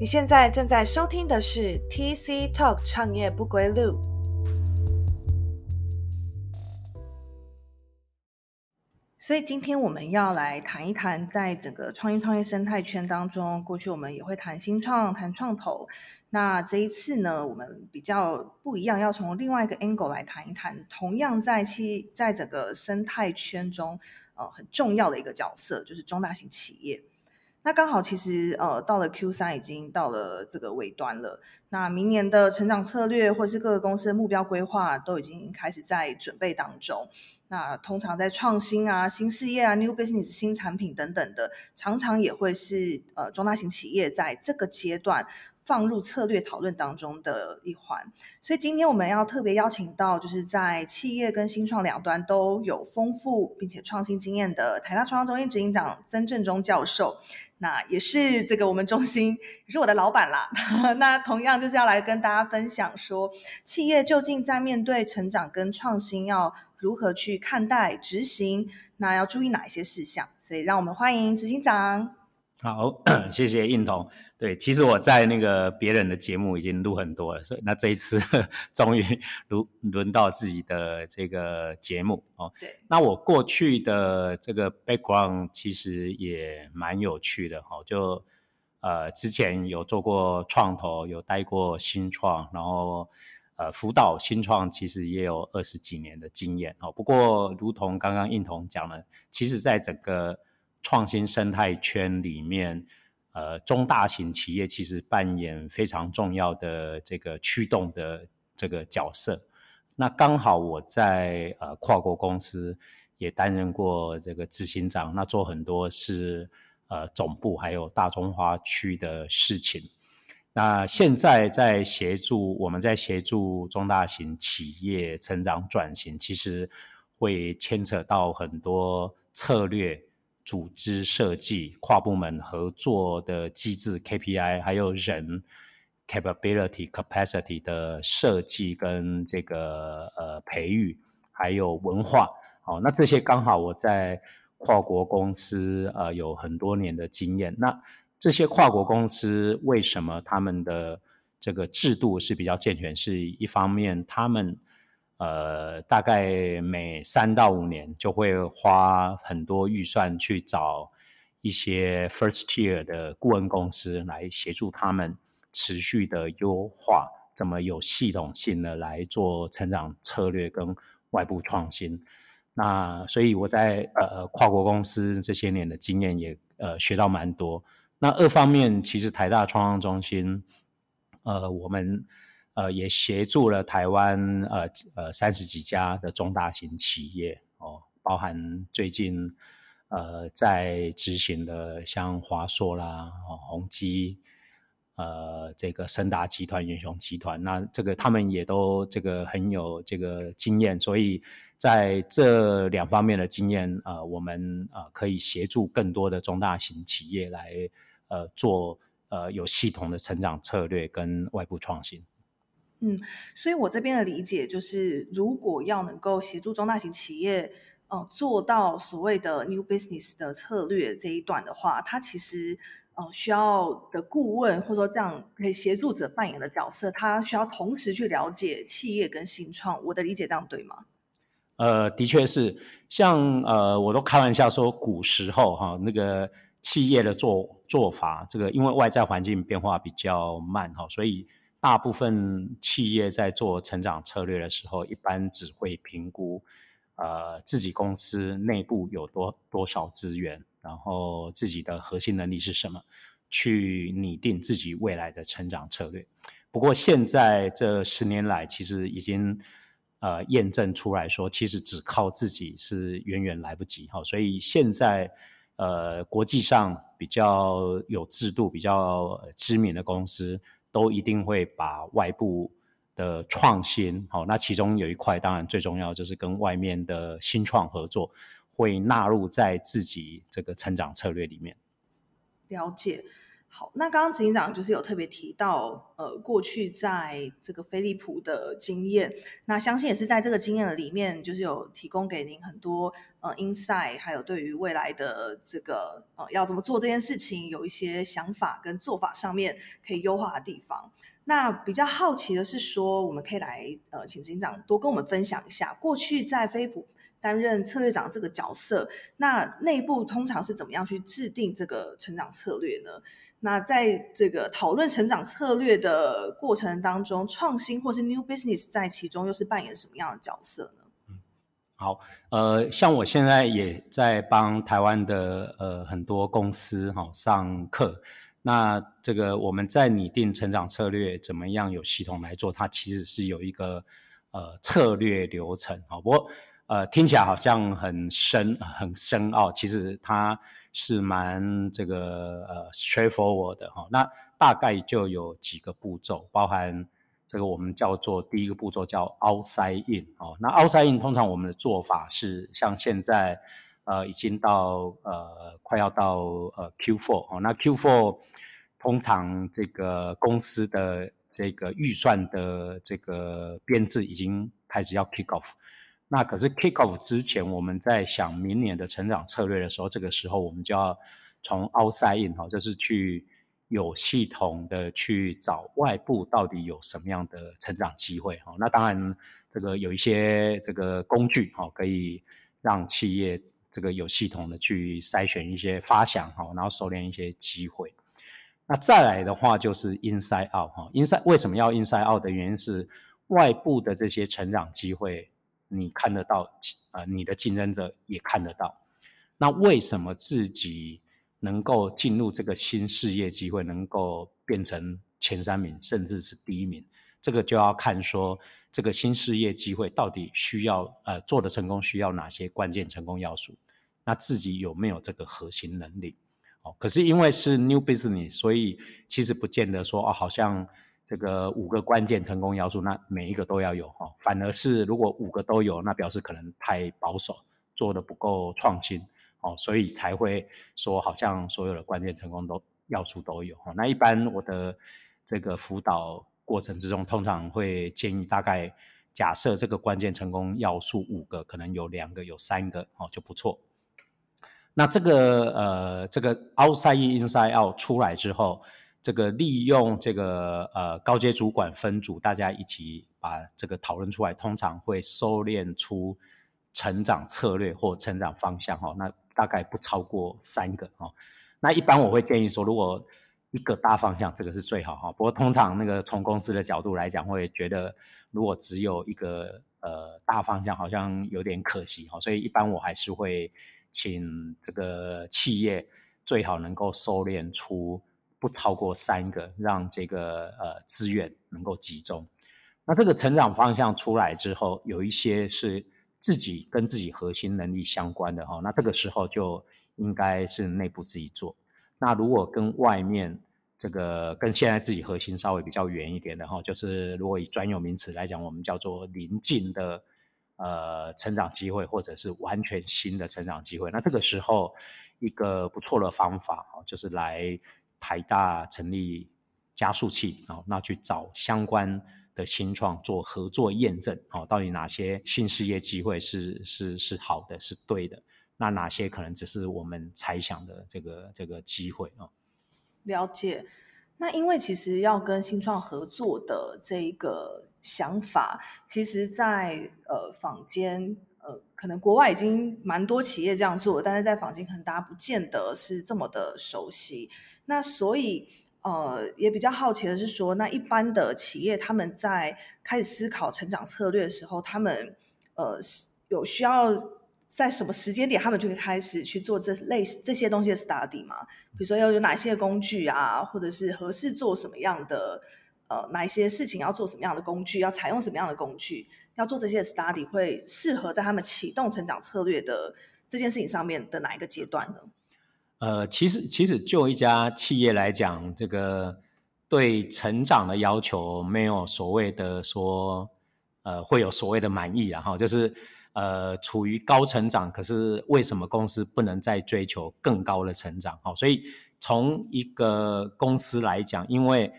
你现在正在收听的是 TC Talk 创业不归路。所以今天我们要来谈一谈，在整个创新创业生态圈当中，过去我们也会谈新创、谈创投。那这一次呢，我们比较不一样，要从另外一个 angle 来谈一谈，同样在企在整个生态圈中，呃，很重要的一个角色，就是中大型企业。那刚好，其实呃，到了 Q 三已经到了这个尾端了。那明年的成长策略或是各个公司的目标规划都已经开始在准备当中。那通常在创新啊、新事业啊、New Business、新产品等等的，常常也会是呃中大型企业在这个阶段。放入策略讨论当中的一环，所以今天我们要特别邀请到，就是在企业跟新创两端都有丰富并且创新经验的台大创创中心执行长曾正中教授，那也是这个我们中心也是我的老板啦。那同样就是要来跟大家分享说，企业究竟在面对成长跟创新要如何去看待执行，那要注意哪一些事项？所以让我们欢迎执行长。好，谢谢印彤。对，其实我在那个别人的节目已经录很多了，所以那这一次 终于轮轮到自己的这个节目哦。对，那我过去的这个 background 其实也蛮有趣的哈，就呃之前有做过创投，有待过新创，然后呃辅导新创，其实也有二十几年的经验哦。不过，如同刚刚印彤讲的，其实在整个创新生态圈里面，呃，中大型企业其实扮演非常重要的这个驱动的这个角色。那刚好我在呃跨国公司也担任过这个执行长，那做很多是呃总部还有大中华区的事情。那现在在协助我们在协助中大型企业成长转型，其实会牵扯到很多策略。组织设计、跨部门合作的机制、KPI，还有人 capability、capacity 的设计跟这个呃培育，还有文化，好，那这些刚好我在跨国公司呃有很多年的经验。那这些跨国公司为什么他们的这个制度是比较健全？是一方面他们。呃，大概每三到五年就会花很多预算去找一些 first tier 的顾问公司来协助他们持续的优化，怎么有系统性的来做成长策略跟外部创新。那所以我在呃跨国公司这些年的经验也呃学到蛮多。那二方面，其实台大创创中心，呃，我们。呃，也协助了台湾呃呃三十几家的中大型企业哦，包含最近呃在执行的像华硕啦、宏基，呃这个森达集团、元雄集团，那这个他们也都这个很有这个经验，所以在这两方面的经验呃，我们呃可以协助更多的中大型企业来呃做呃有系统的成长策略跟外部创新。嗯，所以我这边的理解就是，如果要能够协助中大型企业，呃，做到所谓的 new business 的策略这一段的话，它其实呃需要的顾问或者说这样可以协助者扮演的角色，他需要同时去了解企业跟新创。我的理解这样对吗？呃，的确是，像呃，我都开玩笑说，古时候哈，那个企业的做做法，这个因为外在环境变化比较慢哈，所以。大部分企业在做成长策略的时候，一般只会评估，呃，自己公司内部有多多少资源，然后自己的核心能力是什么，去拟定自己未来的成长策略。不过现在这十年来，其实已经呃验证出来说，其实只靠自己是远远来不及。哈，所以现在呃国际上比较有制度、比较知名的公司。都一定会把外部的创新，好，那其中有一块当然最重要就是跟外面的新创合作，会纳入在自己这个成长策略里面。了解。好，那刚刚执行长就是有特别提到，呃，过去在这个飞利浦的经验，那相信也是在这个经验的里面，就是有提供给您很多呃 insight，还有对于未来的这个呃要怎么做这件事情，有一些想法跟做法上面可以优化的地方。那比较好奇的是说，我们可以来呃，请执行长多跟我们分享一下，过去在飞利浦。担任策略长这个角色，那内部通常是怎么样去制定这个成长策略呢？那在这个讨论成长策略的过程当中，创新或是 new business 在其中又是扮演什么样的角色呢？嗯，好，呃，像我现在也在帮台湾的呃很多公司哈上课，那这个我们在拟定成长策略怎么样有系统来做，它其实是有一个呃策略流程啊，不过。呃，听起来好像很深很深奥，其实它是蛮这个呃 straightforward 的哈。那大概就有几个步骤，包含这个我们叫做第一个步骤叫 outside in 哦。那 outside in 通常我们的做法是像现在呃已经到呃快要到呃 Q4 哦。那 Q4 通常这个公司的这个预算的这个编制已经开始要 kick off。那可是 kick off 之前，我们在想明年的成长策略的时候，这个时候我们就要从 outside in 哈，就是去有系统的去找外部到底有什么样的成长机会哈。那当然，这个有一些这个工具哈，可以让企业这个有系统的去筛选一些发想哈，然后收敛一些机会。那再来的话就是 inside out 哈，inside 为什么要 inside out 的原因是外部的这些成长机会。你看得到，呃，你的竞争者也看得到。那为什么自己能够进入这个新事业机会，能够变成前三名，甚至是第一名？这个就要看说，这个新事业机会到底需要，呃，做的成功需要哪些关键成功要素？那自己有没有这个核心能力？哦，可是因为是 new business，所以其实不见得说，哦，好像。这个五个关键成功要素，那每一个都要有哈。反而是如果五个都有，那表示可能太保守，做的不够创新哦，所以才会说好像所有的关键成功都要素都有哈。那一般我的这个辅导过程之中，通常会建议大概假设这个关键成功要素五个，可能有两个有三个哦就不错。那这个呃这个 outside inside out 出来之后。这个利用这个呃高阶主管分组，大家一起把这个讨论出来，通常会收敛出成长策略或成长方向哈。那大概不超过三个哈。那一般我会建议说，如果一个大方向，这个是最好哈。不过通常那个从公司的角度来讲，会觉得如果只有一个呃大方向，好像有点可惜哈。所以一般我还是会请这个企业最好能够收敛出。不超过三个，让这个呃资源能够集中。那这个成长方向出来之后，有一些是自己跟自己核心能力相关的哈。那这个时候就应该是内部自己做。那如果跟外面这个跟现在自己核心稍微比较远一点的哈，就是如果以专有名词来讲，我们叫做临近的呃成长机会，或者是完全新的成长机会。那这个时候一个不错的方法哈，就是来。台大成立加速器，哦，那去找相关的新创做合作验证，哦，到底哪些新事业机会是是是好的，是对的？那哪些可能只是我们猜想的这个这个机会啊？了解。那因为其实要跟新创合作的这一个想法，其实，在呃坊间，呃，可能国外已经蛮多企业这样做，但是在坊间可能大家不见得是这么的熟悉。那所以，呃，也比较好奇的是说，那一般的企业他们在开始思考成长策略的时候，他们呃有需要在什么时间点，他们就会开始去做这类这些东西的 study 吗？比如说要有哪些工具啊，或者是合适做什么样的呃哪一些事情要做什么样的工具，要采用什么样的工具，要做这些 study 会适合在他们启动成长策略的这件事情上面的哪一个阶段呢？呃，其实其实就一家企业来讲，这个对成长的要求没有所谓的说，呃，会有所谓的满意，然后就是呃，处于高成长，可是为什么公司不能再追求更高的成长？哦，所以从一个公司来讲，因为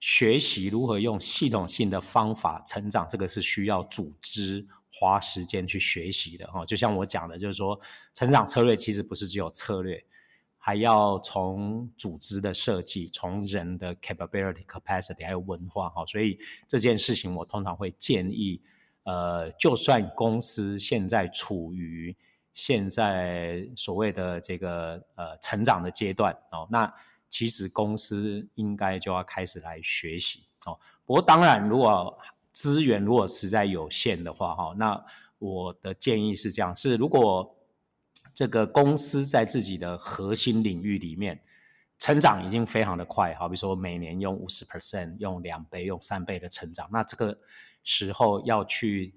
学习如何用系统性的方法成长，这个是需要组织花时间去学习的哈。就像我讲的，就是说，成长策略其实不是只有策略，还要从组织的设计、从人的 capability、capacity 还有文化哈。所以这件事情，我通常会建议，呃，就算公司现在处于现在所谓的这个呃成长的阶段哦，那。其实公司应该就要开始来学习哦。不过当然，如果资源如果实在有限的话，哈，那我的建议是这样：是如果这个公司在自己的核心领域里面成长已经非常的快，好比如说每年用五十 percent、用两倍、用三倍的成长，那这个时候要去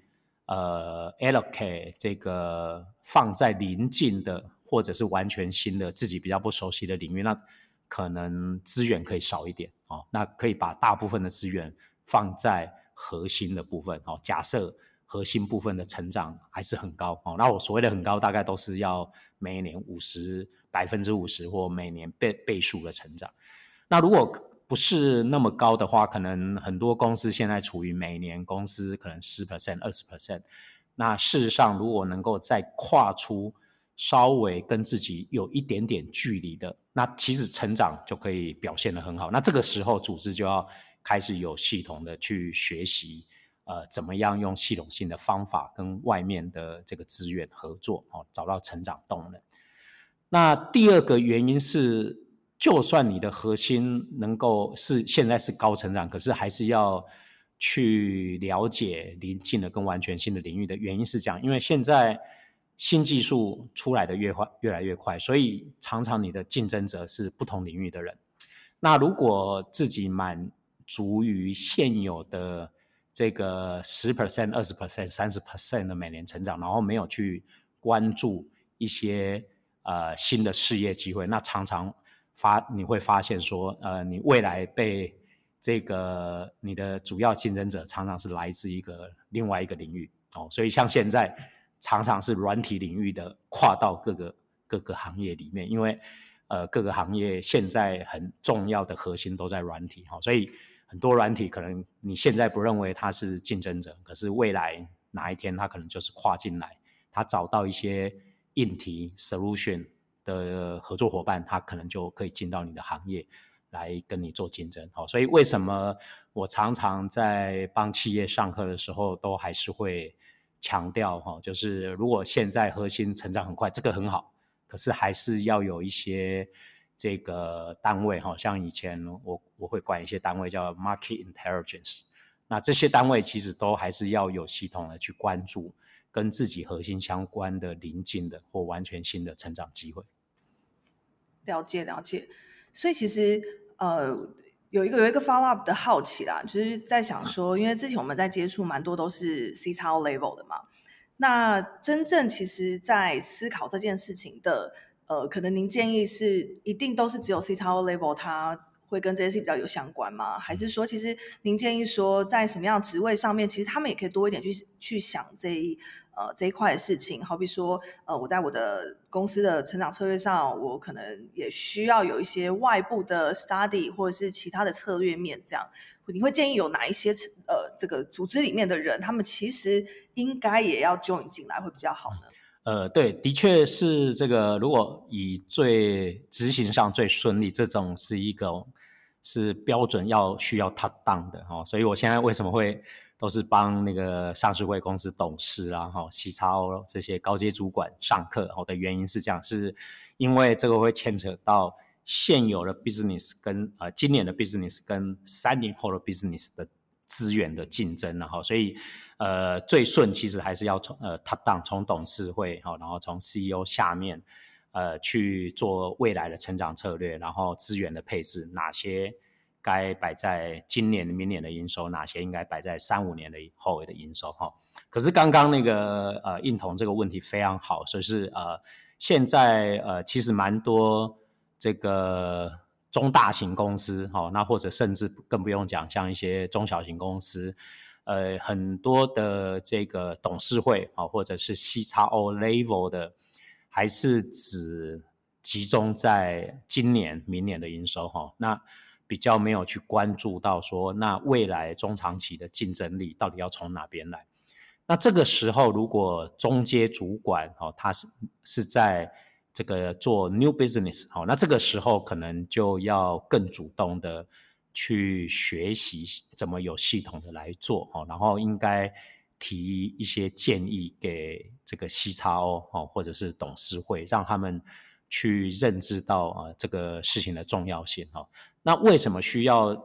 呃 allocate 这个放在临近的或者是完全新的自己比较不熟悉的领域，那可能资源可以少一点哦，那可以把大部分的资源放在核心的部分哦。假设核心部分的成长还是很高哦，那我所谓的很高，大概都是要每年五十百分之五十或每年倍倍数的成长。那如果不是那么高的话，可能很多公司现在处于每年公司可能十 percent 二十 percent。那事实上，如果能够再跨出。稍微跟自己有一点点距离的，那其实成长就可以表现的很好。那这个时候，组织就要开始有系统的去学习，呃，怎么样用系统性的方法跟外面的这个资源合作，哦，找到成长动能。那第二个原因是，就算你的核心能够是现在是高成长，可是还是要去了解临近的跟完全新的领域的原因是这样，因为现在。新技术出来的越快，越来越快，所以常常你的竞争者是不同领域的人。那如果自己满足于现有的这个十 percent、二十 percent、三十 percent 的每年成长，然后没有去关注一些呃新的事业机会，那常常发你会发现说，呃，你未来被这个你的主要竞争者常常是来自一个另外一个领域。哦，所以像现在。常常是软体领域的跨到各个各个行业里面，因为呃各个行业现在很重要的核心都在软体。哈，所以很多软体可能你现在不认为它是竞争者，可是未来哪一天它可能就是跨进来，它找到一些硬体 solution 的合作伙伴，它可能就可以进到你的行业来跟你做竞争。好，所以为什么我常常在帮企业上课的时候，都还是会。强调哈，就是如果现在核心成长很快，这个很好，可是还是要有一些这个单位哈，像以前我我会管一些单位叫 market intelligence，那这些单位其实都还是要有系统的去关注跟自己核心相关的临近的或完全新的成长机会。了解了解，所以其实呃。有一个有一个 follow up 的好奇啦，就是在想说，因为之前我们在接触蛮多都是 C 超 level 的嘛，那真正其实在思考这件事情的，呃，可能您建议是一定都是只有 C 超 level 它会跟这些事比较有相关吗？还是说，其实您建议说在什么样职位上面，其实他们也可以多一点去去想这一。呃，这一块的事情，好比说，呃，我在我的公司的成长策略上，我可能也需要有一些外部的 study 或者是其他的策略面，这样，你会建议有哪一些呃，这个组织里面的人，他们其实应该也要 join 进来，会比较好呢？呃，对，的确是这个，如果以最执行上最顺利，这种是一个是标准要需要 top down 的哈，所以我现在为什么会？都是帮那个上市会公司董事啊，哈，西超这些高阶主管上课。我的原因是这样，是因为这个会牵扯到现有的 business 跟呃今年的 business 跟三年后的 business 的资源的竞争，然后所以呃最顺其实还是要从呃 top down 从董事会哈，然后从 CEO 下面呃去做未来的成长策略，然后资源的配置哪些。该摆在今年、明年的营收，哪些应该摆在三五年的后的营收？哈，可是刚刚那个呃，印童这个问题非常好，所以是呃，现在呃，其实蛮多这个中大型公司，哈，那或者甚至更不用讲，像一些中小型公司，呃，很多的这个董事会，啊，或者是 C 叉 O level 的，还是只。集中在今年、明年的营收哈，那比较没有去关注到说，那未来中长期的竞争力到底要从哪边来？那这个时候，如果中阶主管哦，他是是在这个做 new business 哦，那这个时候可能就要更主动的去学习怎么有系统的来做哦，然后应该提一些建议给这个 C 叉 O 哦，或者是董事会，让他们。去认知到啊这个事情的重要性哦，那为什么需要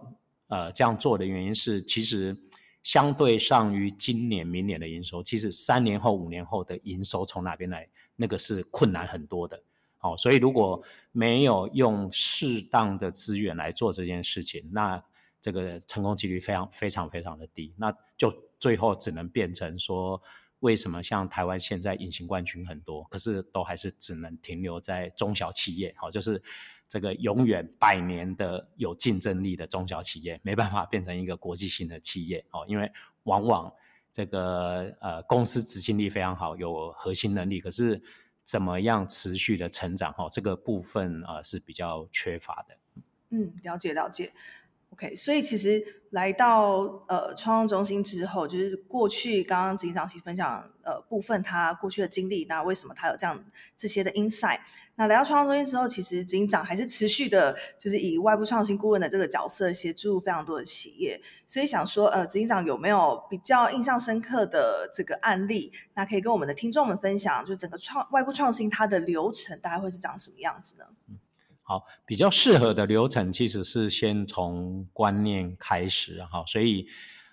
呃这样做的原因是，其实相对上于今年、明年的营收，其实三年后、五年后的营收从哪边来，那个是困难很多的。好，所以如果没有用适当的资源来做这件事情，那这个成功几率非常非常非常的低，那就最后只能变成说。为什么像台湾现在隐形冠军很多，可是都还是只能停留在中小企业？好，就是这个永远百年的有竞争力的中小企业，没办法变成一个国际性的企业。哦，因为往往这个呃公司执行力非常好，有核心能力，可是怎么样持续的成长？哈，这个部分啊是比较缺乏的。嗯，了解了解。OK，所以其实来到呃创创中心之后，就是过去刚刚执行长其分享呃部分他过去的经历，那为什么他有这样这些的 insight？那来到创创中心之后，其实执行长还是持续的，就是以外部创新顾问的这个角色协助非常多的企业。所以想说，呃，执行长有没有比较印象深刻的这个案例？那可以跟我们的听众们分享，就整个创外部创新它的流程大概会是长什么样子呢？好，比较适合的流程其实是先从观念开始哈，所以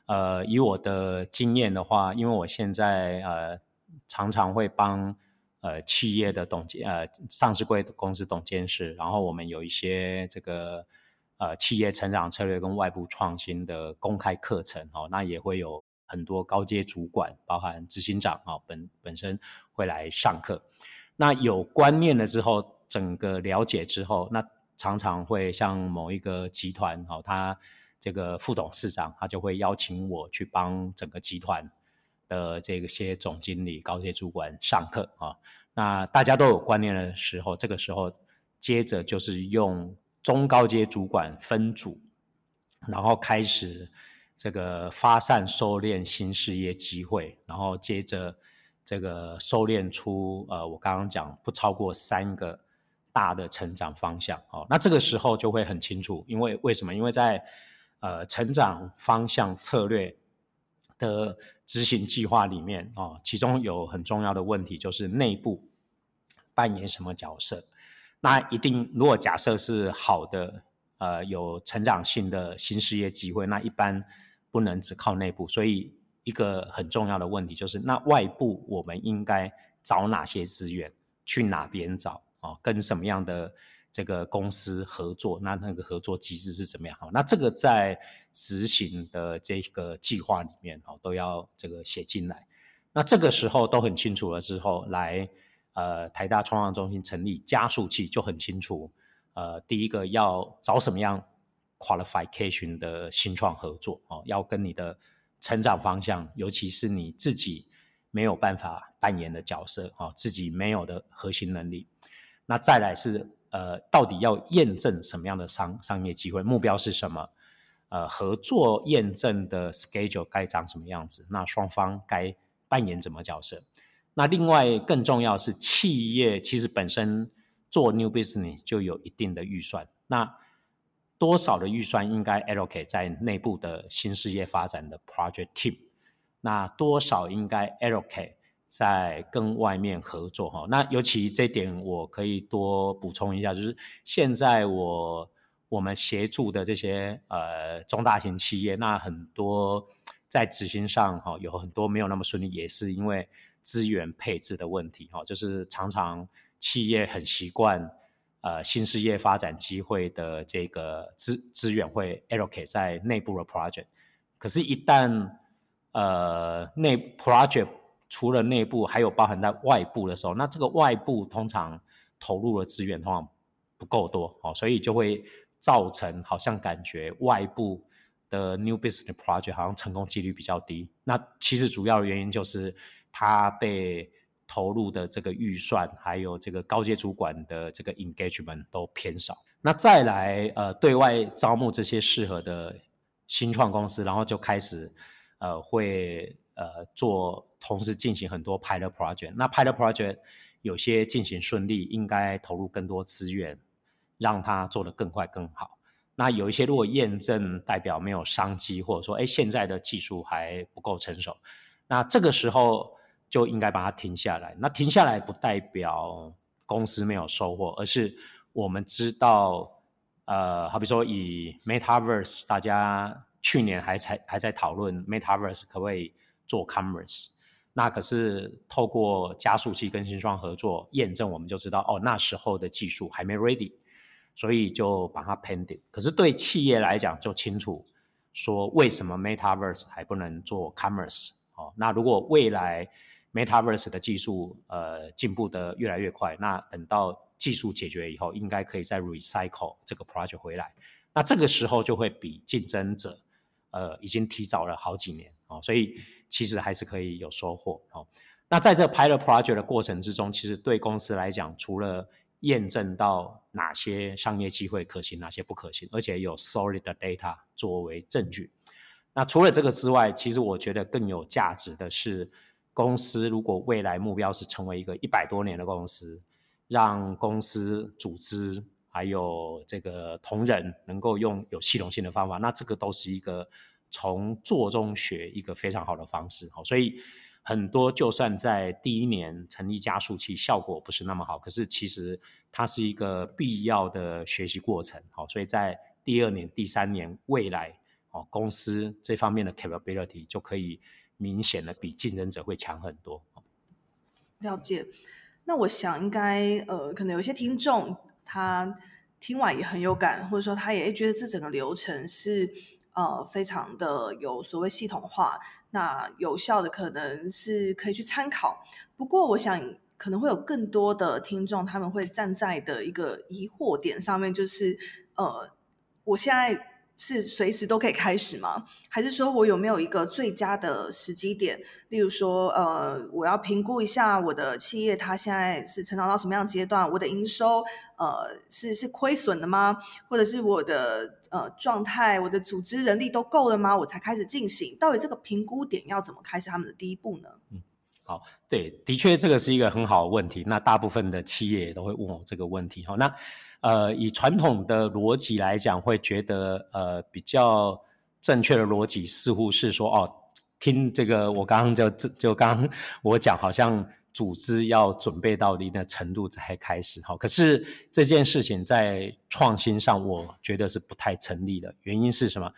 呃，以我的经验的话，因为我现在呃常常会帮呃企业的董监呃上市贵公司董监事，然后我们有一些这个呃企业成长策略跟外部创新的公开课程哦，那也会有很多高阶主管，包含执行长啊本本身会来上课，那有观念了之后。整个了解之后，那常常会像某一个集团哦，他这个副董事长，他就会邀请我去帮整个集团的这些总经理、高阶主管上课啊。那大家都有观念的时候，这个时候接着就是用中高阶主管分组，然后开始这个发散收敛新事业机会，然后接着这个收敛出呃，我刚刚讲不超过三个。大的成长方向哦，那这个时候就会很清楚，因为为什么？因为在呃成长方向策略的执行计划里面哦，其中有很重要的问题就是内部扮演什么角色。那一定如果假设是好的呃有成长性的新事业机会，那一般不能只靠内部。所以一个很重要的问题就是，那外部我们应该找哪些资源？去哪边找？哦，跟什么样的这个公司合作？那那个合作机制是怎么样？好，那这个在执行的这个计划里面，哦，都要这个写进来。那这个时候都很清楚了之后，来呃台大创创中心成立加速器就很清楚。呃，第一个要找什么样 qualification 的新创合作？哦，要跟你的成长方向，尤其是你自己没有办法扮演的角色，哦，自己没有的核心能力。那再来是呃，到底要验证什么样的商商业机会？目标是什么？呃，合作验证的 schedule 该长什么样子？那双方该扮演怎么角色？那另外更重要是企业其实本身做 new business 就有一定的预算，那多少的预算应该 allocate 在内部的新事业发展的 project team？那多少应该 allocate？在跟外面合作哈，那尤其这点我可以多补充一下，就是现在我我们协助的这些呃中大型企业，那很多在执行上哈有很多没有那么顺利，也是因为资源配置的问题哈，就是常常企业很习惯呃新事业发展机会的这个资资源会 allocate 在内部的 project，可是，一旦呃内 project 除了内部，还有包含在外部的时候，那这个外部通常投入的资源通常不够多哦，所以就会造成好像感觉外部的 new business project 好像成功几率比较低。那其实主要的原因就是它被投入的这个预算，还有这个高阶主管的这个 engagement 都偏少。那再来，呃，对外招募这些适合的新创公司，然后就开始，呃，会呃做同时进行很多 pilot project。那 pilot project 有些进行顺利，应该投入更多资源，让它做得更快更好。那有一些如果验证代表没有商机，或者说，哎，现在的技术还不够成熟，那这个时候。就应该把它停下来。那停下来不代表公司没有收获，而是我们知道，呃，好比说以 Metaverse，大家去年还才还在讨论 Metaverse 可不可以做 Commerce。那可是透过加速器跟新创合作验证，我们就知道哦，那时候的技术还没 ready，所以就把它 pending。可是对企业来讲就清楚说，为什么 Metaverse 还不能做 Commerce？哦，那如果未来 Metaverse 的技术，呃，进步的越来越快。那等到技术解决以后，应该可以再 recycle 这个 project 回来。那这个时候就会比竞争者，呃，已经提早了好几年哦。所以其实还是可以有收获哦。那在这 pilot project 的过程之中，其实对公司来讲，除了验证到哪些商业机会可行，哪些不可行，而且有 solid 的 data 作为证据。那除了这个之外，其实我觉得更有价值的是。公司如果未来目标是成为一个一百多年的公司，让公司组织还有这个同仁能够用有系统性的方法，那这个都是一个从做中学一个非常好的方式。好，所以很多就算在第一年成立加速器效果不是那么好，可是其实它是一个必要的学习过程。好，所以在第二年、第三年未来，哦，公司这方面的 capability 就可以。明显的比竞争者会强很多。了解，那我想应该呃，可能有些听众他听完也很有感，或者说他也觉得这整个流程是呃非常的有所谓系统化，那有效的可能是可以去参考。不过我想可能会有更多的听众他们会站在的一个疑惑点上面，就是呃，我现在。是随时都可以开始吗？还是说我有没有一个最佳的时机点？例如说，呃，我要评估一下我的企业它现在是成长到什么样阶段，我的营收呃是是亏损的吗？或者是我的呃状态，我的组织人力都够了吗？我才开始进行。到底这个评估点要怎么开始他们的第一步呢？嗯，好，对，的确这个是一个很好的问题。那大部分的企业也都会问我这个问题。好，那。呃，以传统的逻辑来讲，会觉得呃比较正确的逻辑似乎是说，哦，听这个我刚刚就就刚我讲，好像组织要准备到一定的程度才开始哈。可是这件事情在创新上，我觉得是不太成立的。原因是什么？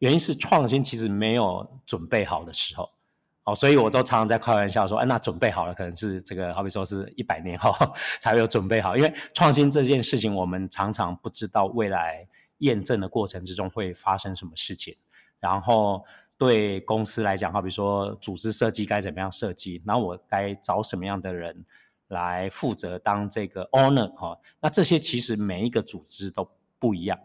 原因是创新其实没有准备好的时候。哦，所以我都常常在开玩笑说，哎，那准备好了，可能是这个，好比说是一百年后 才会有准备好，因为创新这件事情，我们常常不知道未来验证的过程之中会发生什么事情。然后对公司来讲，好比说组织设计该怎么样设计，然后我该找什么样的人来负责当这个 owner 哈，那这些其实每一个组织都不一样，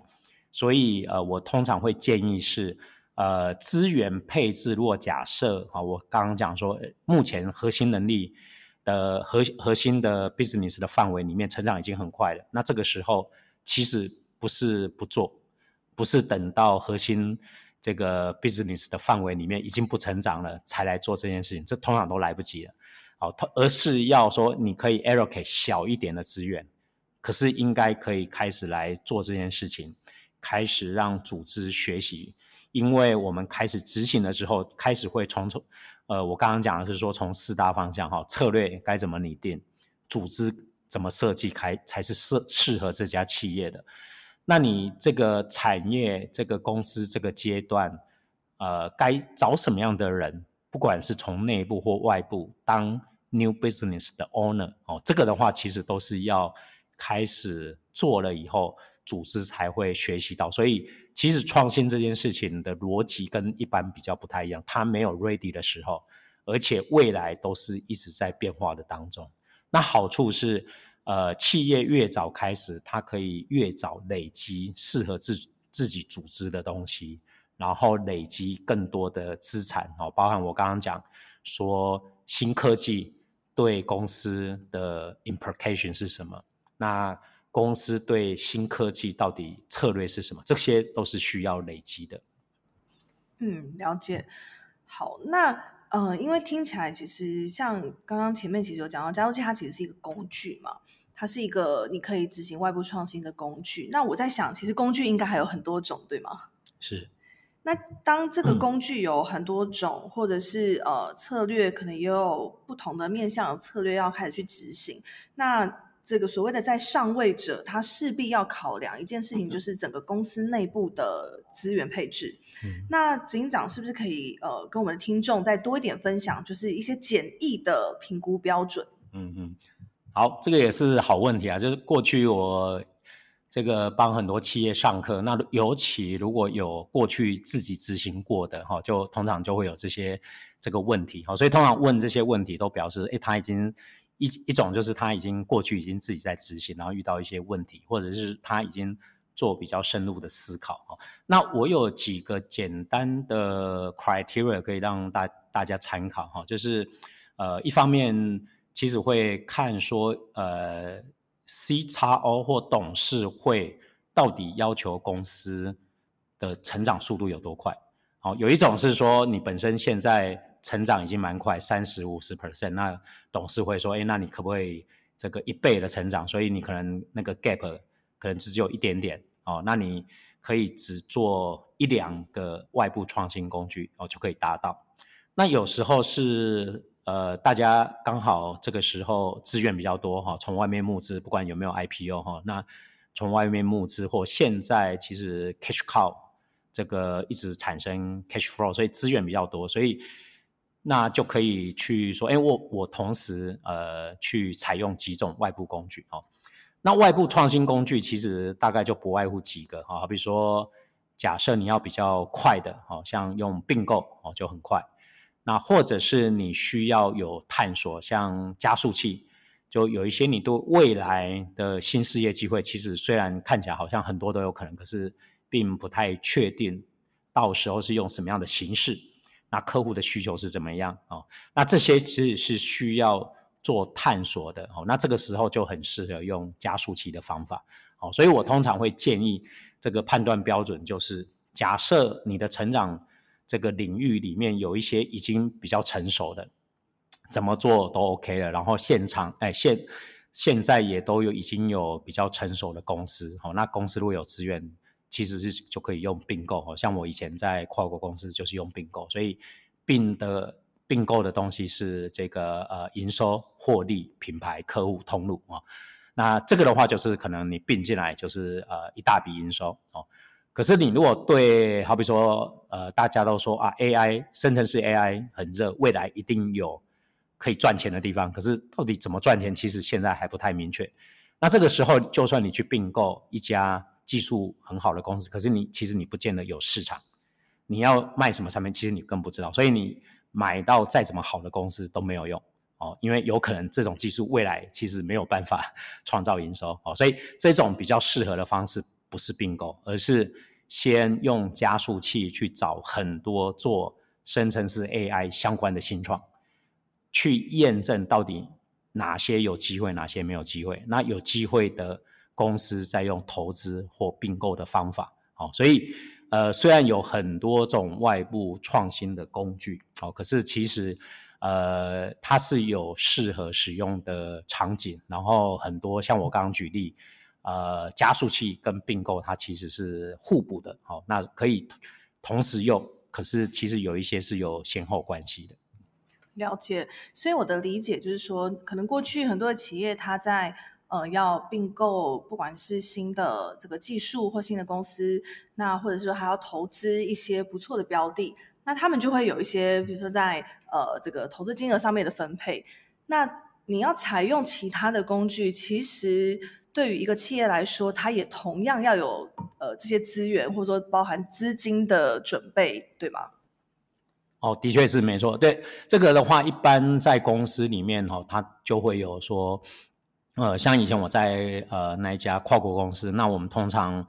所以呃，我通常会建议是。呃，资源配置，如果假设啊，我刚刚讲说，目前核心能力的核核心的 business 的范围里面，成长已经很快了。那这个时候，其实不是不做，不是等到核心这个 business 的范围里面已经不成长了，才来做这件事情，这通常都来不及了。好，而是要说，你可以 allocate 小一点的资源，可是应该可以开始来做这件事情，开始让组织学习。因为我们开始执行了之后，开始会从从，呃，我刚刚讲的是说从四大方向哈，策略该怎么拟定，组织怎么设计，开才是适适合这家企业的。那你这个产业、这个公司这个阶段，呃，该找什么样的人？不管是从内部或外部当 new business 的 owner 哦，这个的话其实都是要开始做了以后。组织才会学习到，所以其实创新这件事情的逻辑跟一般比较不太一样。它没有 ready 的时候，而且未来都是一直在变化的当中。那好处是，呃，企业越早开始，它可以越早累积适合自自己组织的东西，然后累积更多的资产哦，包含我刚刚讲说新科技对公司的 implication 是什么？那公司对新科技到底策略是什么？这些都是需要累积的。嗯，了解。好，那呃，因为听起来其实像刚刚前面其实有讲到，加速器它其实是一个工具嘛，它是一个你可以执行外部创新的工具。那我在想，其实工具应该还有很多种，对吗？是。那当这个工具有很多种，或者是呃策略，可能也有不同的面向的策略要开始去执行。那这个所谓的在上位者，他势必要考量一件事情，就是整个公司内部的资源配置。那执行长是不是可以呃跟我们的听众再多一点分享，就是一些简易的评估标准？嗯嗯，好，这个也是好问题啊，就是过去我。这个帮很多企业上课，那尤其如果有过去自己执行过的哈，就通常就会有这些这个问题哈，所以通常问这些问题都表示，哎，他已经一一种就是他已经过去已经自己在执行，然后遇到一些问题，或者是他已经做比较深入的思考哈。那我有几个简单的 criteria 可以让大大家参考哈，就是呃，一方面其实会看说呃。C 叉 O 或董事会到底要求公司的成长速度有多快？好，有一种是说你本身现在成长已经蛮快，三十五十 percent，那董事会说，哎，那你可不可以这个一倍的成长？所以你可能那个 gap 可能只有一点点哦，那你可以只做一两个外部创新工具哦，就可以达到。那有时候是。呃，大家刚好这个时候资源比较多哈，从外面募资，不管有没有 IPO 哈，那从外面募资或现在其实 cash cow 这个一直产生 cash flow，所以资源比较多，所以那就可以去说，哎，我我同时呃去采用几种外部工具哦。那外部创新工具其实大概就不外乎几个哈，好比说，假设你要比较快的，哦，像用并购哦就很快。那或者是你需要有探索，像加速器，就有一些你对未来的新事业机会，其实虽然看起来好像很多都有可能，可是并不太确定到时候是用什么样的形式，那客户的需求是怎么样哦？那这些其实是需要做探索的哦。那这个时候就很适合用加速器的方法哦。所以我通常会建议这个判断标准就是，假设你的成长。这个领域里面有一些已经比较成熟的，怎么做都 OK 了。然后现场，哎，现现在也都有已经有比较成熟的公司，哦，那公司如果有资源，其实是就可以用并购。哦，像我以前在跨国公司就是用并购，所以并的并购的东西是这个呃营收、获利、品牌、客户、通路啊。那这个的话就是可能你并进来就是呃一大笔营收哦。可是你如果对，好比说，呃，大家都说啊，AI 生成式 AI 很热，未来一定有可以赚钱的地方。可是到底怎么赚钱，其实现在还不太明确。那这个时候，就算你去并购一家技术很好的公司，可是你其实你不见得有市场。你要卖什么产品，其实你更不知道。所以你买到再怎么好的公司都没有用哦，因为有可能这种技术未来其实没有办法创造营收哦。所以这种比较适合的方式。不是并购，而是先用加速器去找很多做生成式 AI 相关的新创，去验证到底哪些有机会，哪些没有机会。那有机会的公司在用投资或并购的方法。好，所以呃，虽然有很多种外部创新的工具，好，可是其实呃，它是有适合使用的场景。然后很多像我刚刚举例。呃，加速器跟并购它其实是互补的，好，那可以同时用，可是其实有一些是有先后关系的。了解，所以我的理解就是说，可能过去很多的企业它在呃要并购，不管是新的这个技术或新的公司，那或者是说还要投资一些不错的标的，那他们就会有一些，比如说在呃这个投资金额上面的分配。那你要采用其他的工具，其实。对于一个企业来说，它也同样要有呃这些资源，或者说包含资金的准备，对吗？哦，的确是没错。对这个的话，一般在公司里面哈，它就会有说，呃，像以前我在呃那一家跨国公司，那我们通常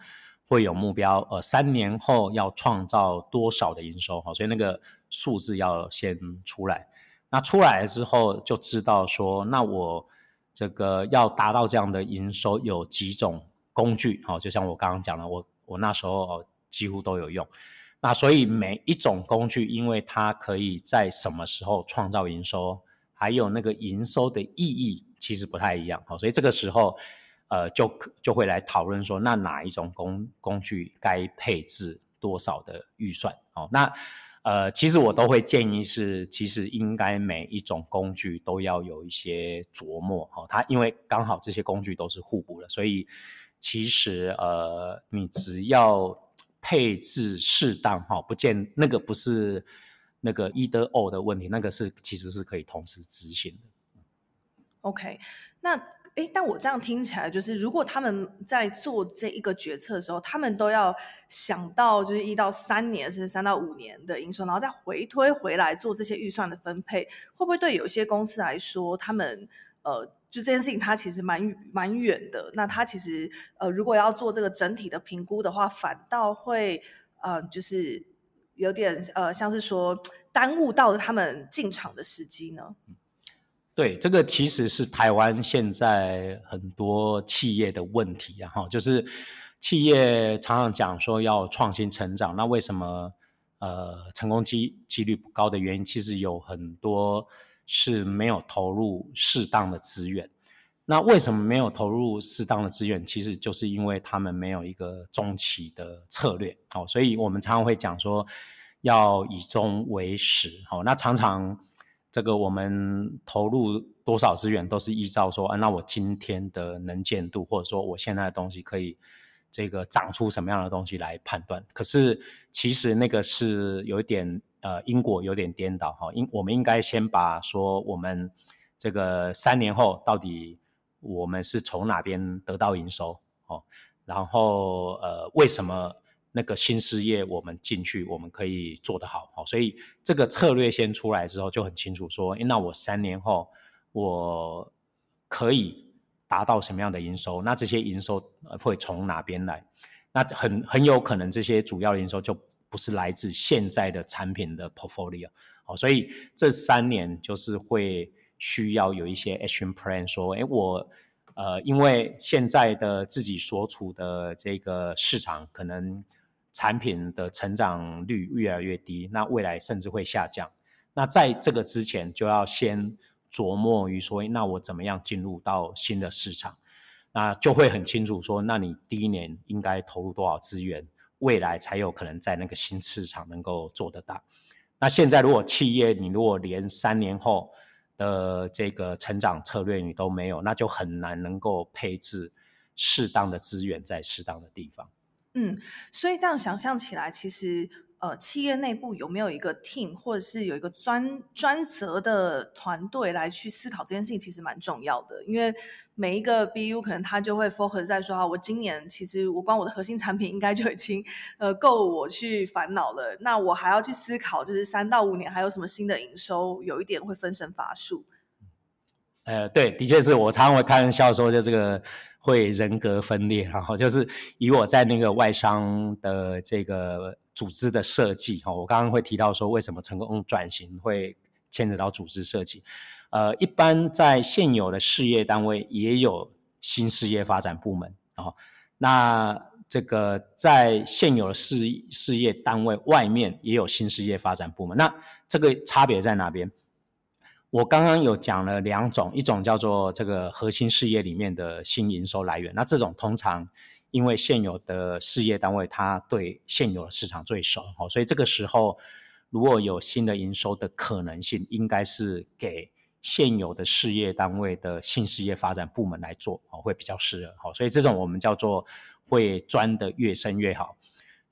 会有目标，呃，三年后要创造多少的营收哈，所以那个数字要先出来。那出来之后就知道说，那我这个要达到这样的营收有几种工具哦，就像我刚刚讲的，我我那时候几乎都有用。那所以每一种工具，因为它可以在什么时候创造营收，还有那个营收的意义，其实不太一样。哦，所以这个时候，呃，就就会来讨论说，那哪一种工工具该配置多少的预算？哦，那呃，其实我都会建议是，其实应该每一种工具都要有一些琢磨。哦，它因为刚好这些工具都是互补的，所以其实呃，你只要。配置适当哈，不见那个不是那个 either or 的问题，那个是其实是可以同时执行的。OK，那诶，但我这样听起来，就是如果他们在做这一个决策的时候，他们都要想到就是一到三年，甚至三到五年的营收，然后再回推回来做这些预算的分配，会不会对有些公司来说，他们呃？就这件事情，它其实蛮蛮远的。那它其实，呃，如果要做这个整体的评估的话，反倒会，呃，就是有点呃，像是说耽误到了他们进场的时机呢。对，这个其实是台湾现在很多企业的问题，然后就是企业常常讲说要创新成长，那为什么呃成功机几率不高的原因，其实有很多。是没有投入适当的资源，那为什么没有投入适当的资源？其实就是因为他们没有一个中期的策略，好，所以我们常常会讲说要以终为始，好，那常常这个我们投入多少资源都是依照说，啊，那我今天的能见度，或者说我现在的东西可以这个长出什么样的东西来判断，可是其实那个是有一点。呃，因果有点颠倒哈，应我们应该先把说我们这个三年后到底我们是从哪边得到营收哦，然后呃，为什么那个新事业我们进去我们可以做得好哦，所以这个策略先出来之后就很清楚说，那我三年后我可以达到什么样的营收？那这些营收会从哪边来？那很很有可能这些主要的营收就。不是来自现在的产品的 portfolio，哦，所以这三年就是会需要有一些 action plan，说，哎，我呃，因为现在的自己所处的这个市场，可能产品的成长率越来越低，那未来甚至会下降。那在这个之前，就要先琢磨于说，那我怎么样进入到新的市场，那就会很清楚说，那你第一年应该投入多少资源。未来才有可能在那个新市场能够做得大。那现在如果企业你如果连三年后的这个成长策略你都没有，那就很难能够配置适当的资源在适当的地方。嗯，所以这样想象起来，其实。呃，企业内部有没有一个 team，或者是有一个专专责的团队来去思考这件事情，其实蛮重要的。因为每一个 BU 可能他就会 focus 在说，啊，我今年其实我光我的核心产品应该就已经呃够我去烦恼了。那我还要去思考，就是三到五年还有什么新的营收，有一点会分身乏术。呃，对，的确是我常常会开玩笑说，就这个会人格分裂，然后就是以我在那个外商的这个。组织的设计，哈，我刚刚会提到说，为什么成功转型会牵扯到组织设计？呃，一般在现有的事业单位也有新事业发展部门，啊，那这个在现有的事事业单位外面也有新事业发展部门，那这个差别在哪边？我刚刚有讲了两种，一种叫做这个核心事业里面的新营收来源，那这种通常。因为现有的事业单位，它对现有的市场最熟，哦，所以这个时候如果有新的营收的可能性，应该是给现有的事业单位的新事业发展部门来做，哦，会比较适合，哦，所以这种我们叫做会钻的越深越好。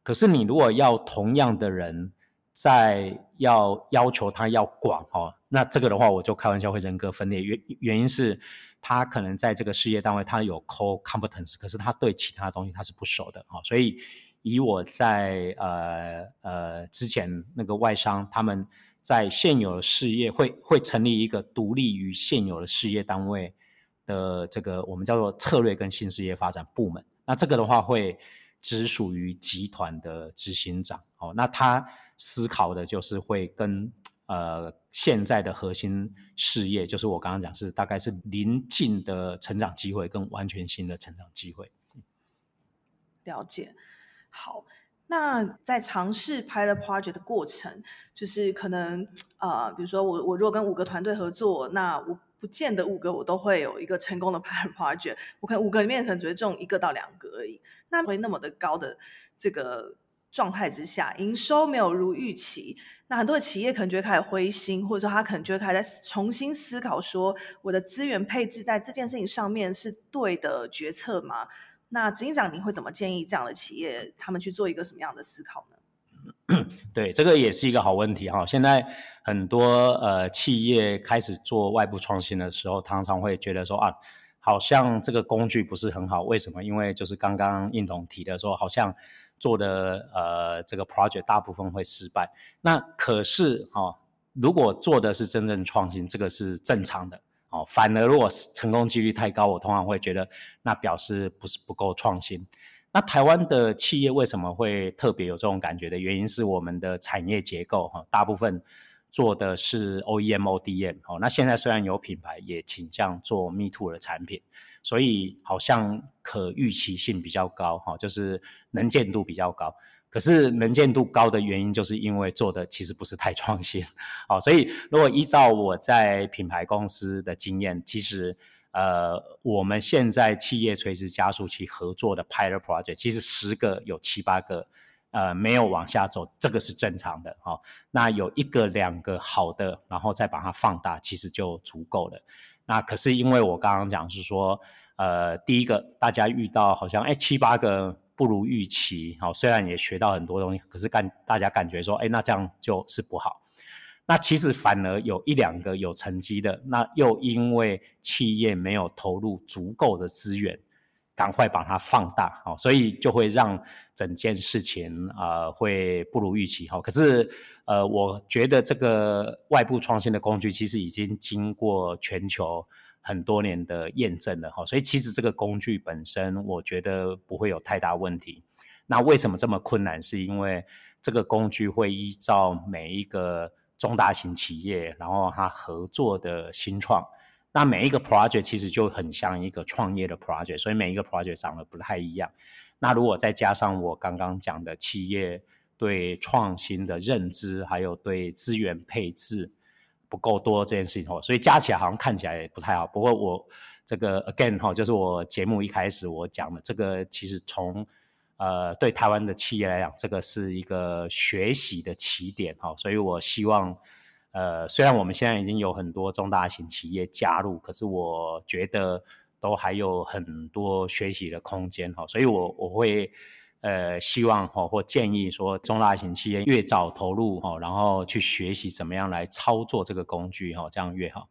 可是你如果要同样的人，在要要求他要广，哦，那这个的话，我就开玩笑会人格分裂，原原因是。他可能在这个事业单位，他有 core competence，可是他对其他东西他是不熟的哦。所以以我在呃呃之前那个外商，他们在现有的事业会会成立一个独立于现有的事业单位的这个我们叫做策略跟新事业发展部门。那这个的话会只属于集团的执行长哦。那他思考的就是会跟。呃现在的核心事业，就是我刚刚讲是大概是临近的成长机会跟完全新的成长机会。了解，好。那在尝试 pilot project 的过程，就是可能呃，比如说我我如果跟五个团队合作，那我不见得五个我都会有一个成功的 pilot project，我可能五个里面可能只会中一个到两个而已。那会那么的高的这个状态之下，营收没有如预期，那很多的企业可能就会开始灰心，或者说他可能就会开始在重新思考，说我的资源配置在这件事情上面是对的决策吗？那执行长，您会怎么建议这样的企业他们去做一个什么样的思考呢？对，这个也是一个好问题哈。现在很多呃企业开始做外部创新的时候，常常会觉得说啊，好像这个工具不是很好。为什么？因为就是刚刚应董提的说，好像做的呃这个 project 大部分会失败。那可是哈，如果做的是真正创新，这个是正常的。哦，反而如果成功几率太高，我通常会觉得那表示不是不够创新。那台湾的企业为什么会特别有这种感觉的原因是我们的产业结构哈，大部分做的是 OEM、ODM 哦。那现在虽然有品牌也倾向做 Me Too 的产品，所以好像可预期性比较高哈，就是能见度比较高。可是能见度高的原因，就是因为做的其实不是太创新，好，所以如果依照我在品牌公司的经验，其实呃，我们现在企业垂直加速器合作的 pilot project，其实十个有七八个呃没有往下走，这个是正常的，哈。那有一个两个好的，然后再把它放大，其实就足够了。那可是因为我刚刚讲是说，呃，第一个大家遇到好像哎七八个。不如预期，好，虽然也学到很多东西，可是感大家感觉说，哎，那这样就是不好。那其实反而有一两个有成绩的，那又因为企业没有投入足够的资源，赶快把它放大，哦，所以就会让整件事情啊会不如预期，哦。可是呃，我觉得这个外部创新的工具其实已经经过全球。很多年的验证了哈，所以其实这个工具本身，我觉得不会有太大问题。那为什么这么困难？是因为这个工具会依照每一个中大型企业，然后它合作的新创，那每一个 project 其实就很像一个创业的 project，所以每一个 project 长得不太一样。那如果再加上我刚刚讲的企业对创新的认知，还有对资源配置。不够多这件事情，所以加起来好像看起来不太好。不过我这个 again 哈，就是我节目一开始我讲的这个，其实从呃对台湾的企业来讲，这个是一个学习的起点哈。所以我希望呃，虽然我们现在已经有很多中大型企业加入，可是我觉得都还有很多学习的空间哈。所以我我会。呃，希望哈或建议说，中大型企业越早投入哈，然后去学习怎么样来操作这个工具哈，这样越好。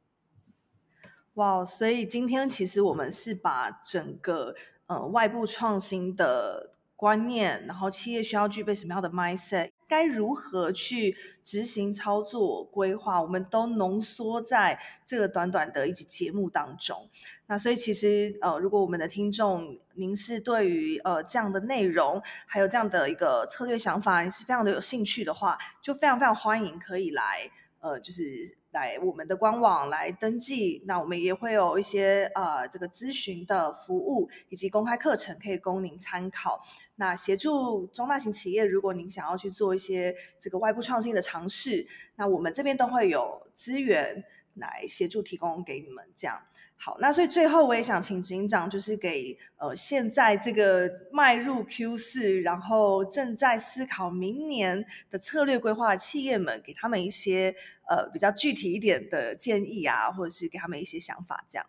哇，所以今天其实我们是把整个呃外部创新的观念，然后企业需要具备什么样的 mindset。该如何去执行操作规划，我们都浓缩在这个短短的一集节目当中。那所以其实呃，如果我们的听众您是对于呃这样的内容，还有这样的一个策略想法，你是非常的有兴趣的话，就非常非常欢迎可以来呃，就是。来我们的官网来登记，那我们也会有一些呃这个咨询的服务以及公开课程可以供您参考。那协助中大型企业，如果您想要去做一些这个外部创新的尝试，那我们这边都会有资源来协助提供给你们这样。好，那所以最后我也想请执行长，就是给呃现在这个迈入 Q 四，然后正在思考明年的策略规划的企业们，给他们一些呃比较具体一点的建议啊，或者是给他们一些想法，这样。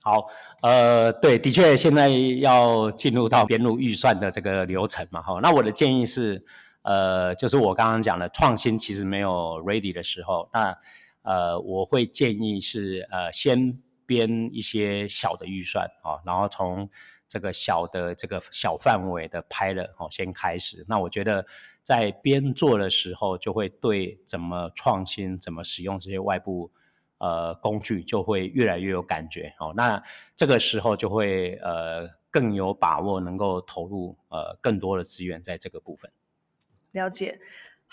好，呃，对，的确现在要进入到编入预算的这个流程嘛，哈，那我的建议是，呃，就是我刚刚讲的创新其实没有 ready 的时候，那呃，我会建议是呃先。编一些小的预算啊，然后从这个小的这个小范围的拍了哦，先开始。那我觉得在编做的时候，就会对怎么创新、怎么使用这些外部呃工具，就会越来越有感觉哦。那这个时候就会呃更有把握，能够投入呃更多的资源在这个部分。了解。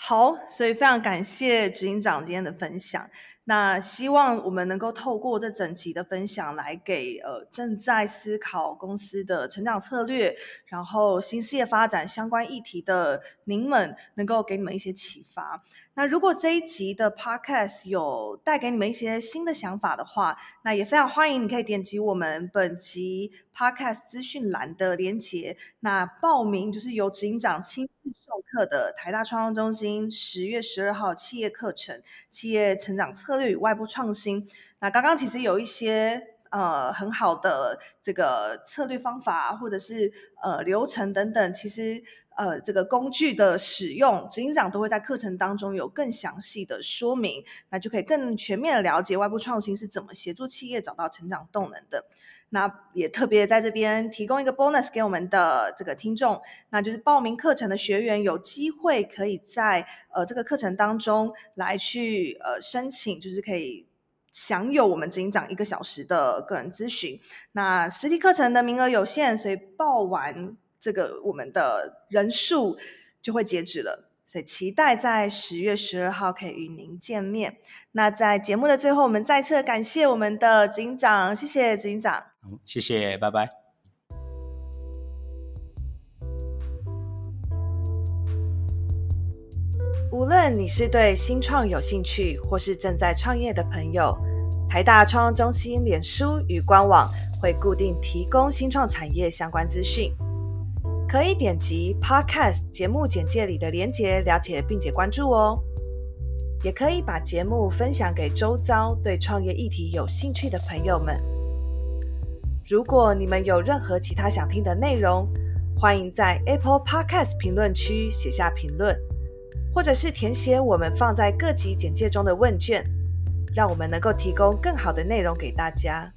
好，所以非常感谢执行长今天的分享。那希望我们能够透过这整集的分享，来给呃正在思考公司的成长策略，然后新事业发展相关议题的您们，能够给你们一些启发。那如果这一集的 podcast 有带给你们一些新的想法的话，那也非常欢迎你可以点击我们本集 podcast 资讯栏的连结，那报名就是由执行长亲自授。课的台大创创中心十月十二号企业课程，企业成长策对于外部创新。那刚刚其实有一些呃很好的这个策略方法，或者是呃流程等等，其实呃这个工具的使用，执行长都会在课程当中有更详细的说明，那就可以更全面的了解外部创新是怎么协助企业找到成长动能的。那也特别在这边提供一个 bonus 给我们的这个听众，那就是报名课程的学员有机会可以在呃这个课程当中来去呃申请，就是可以享有我们执行长一个小时的个人咨询。那实体课程的名额有限，所以报完这个我们的人数就会截止了。所以期待在十月十二号可以与您见面。那在节目的最后，我们再次感谢我们的执行长，谢谢执行长。谢谢，拜拜。无论你是对新创有兴趣，或是正在创业的朋友，台大创中心脸书与官网会固定提供新创产业相关资讯。可以点击 Podcast 节目简介里的连结了解并且关注哦，也可以把节目分享给周遭对创业议题有兴趣的朋友们。如果你们有任何其他想听的内容，欢迎在 Apple Podcast 评论区写下评论，或者是填写我们放在各级简介中的问卷，让我们能够提供更好的内容给大家。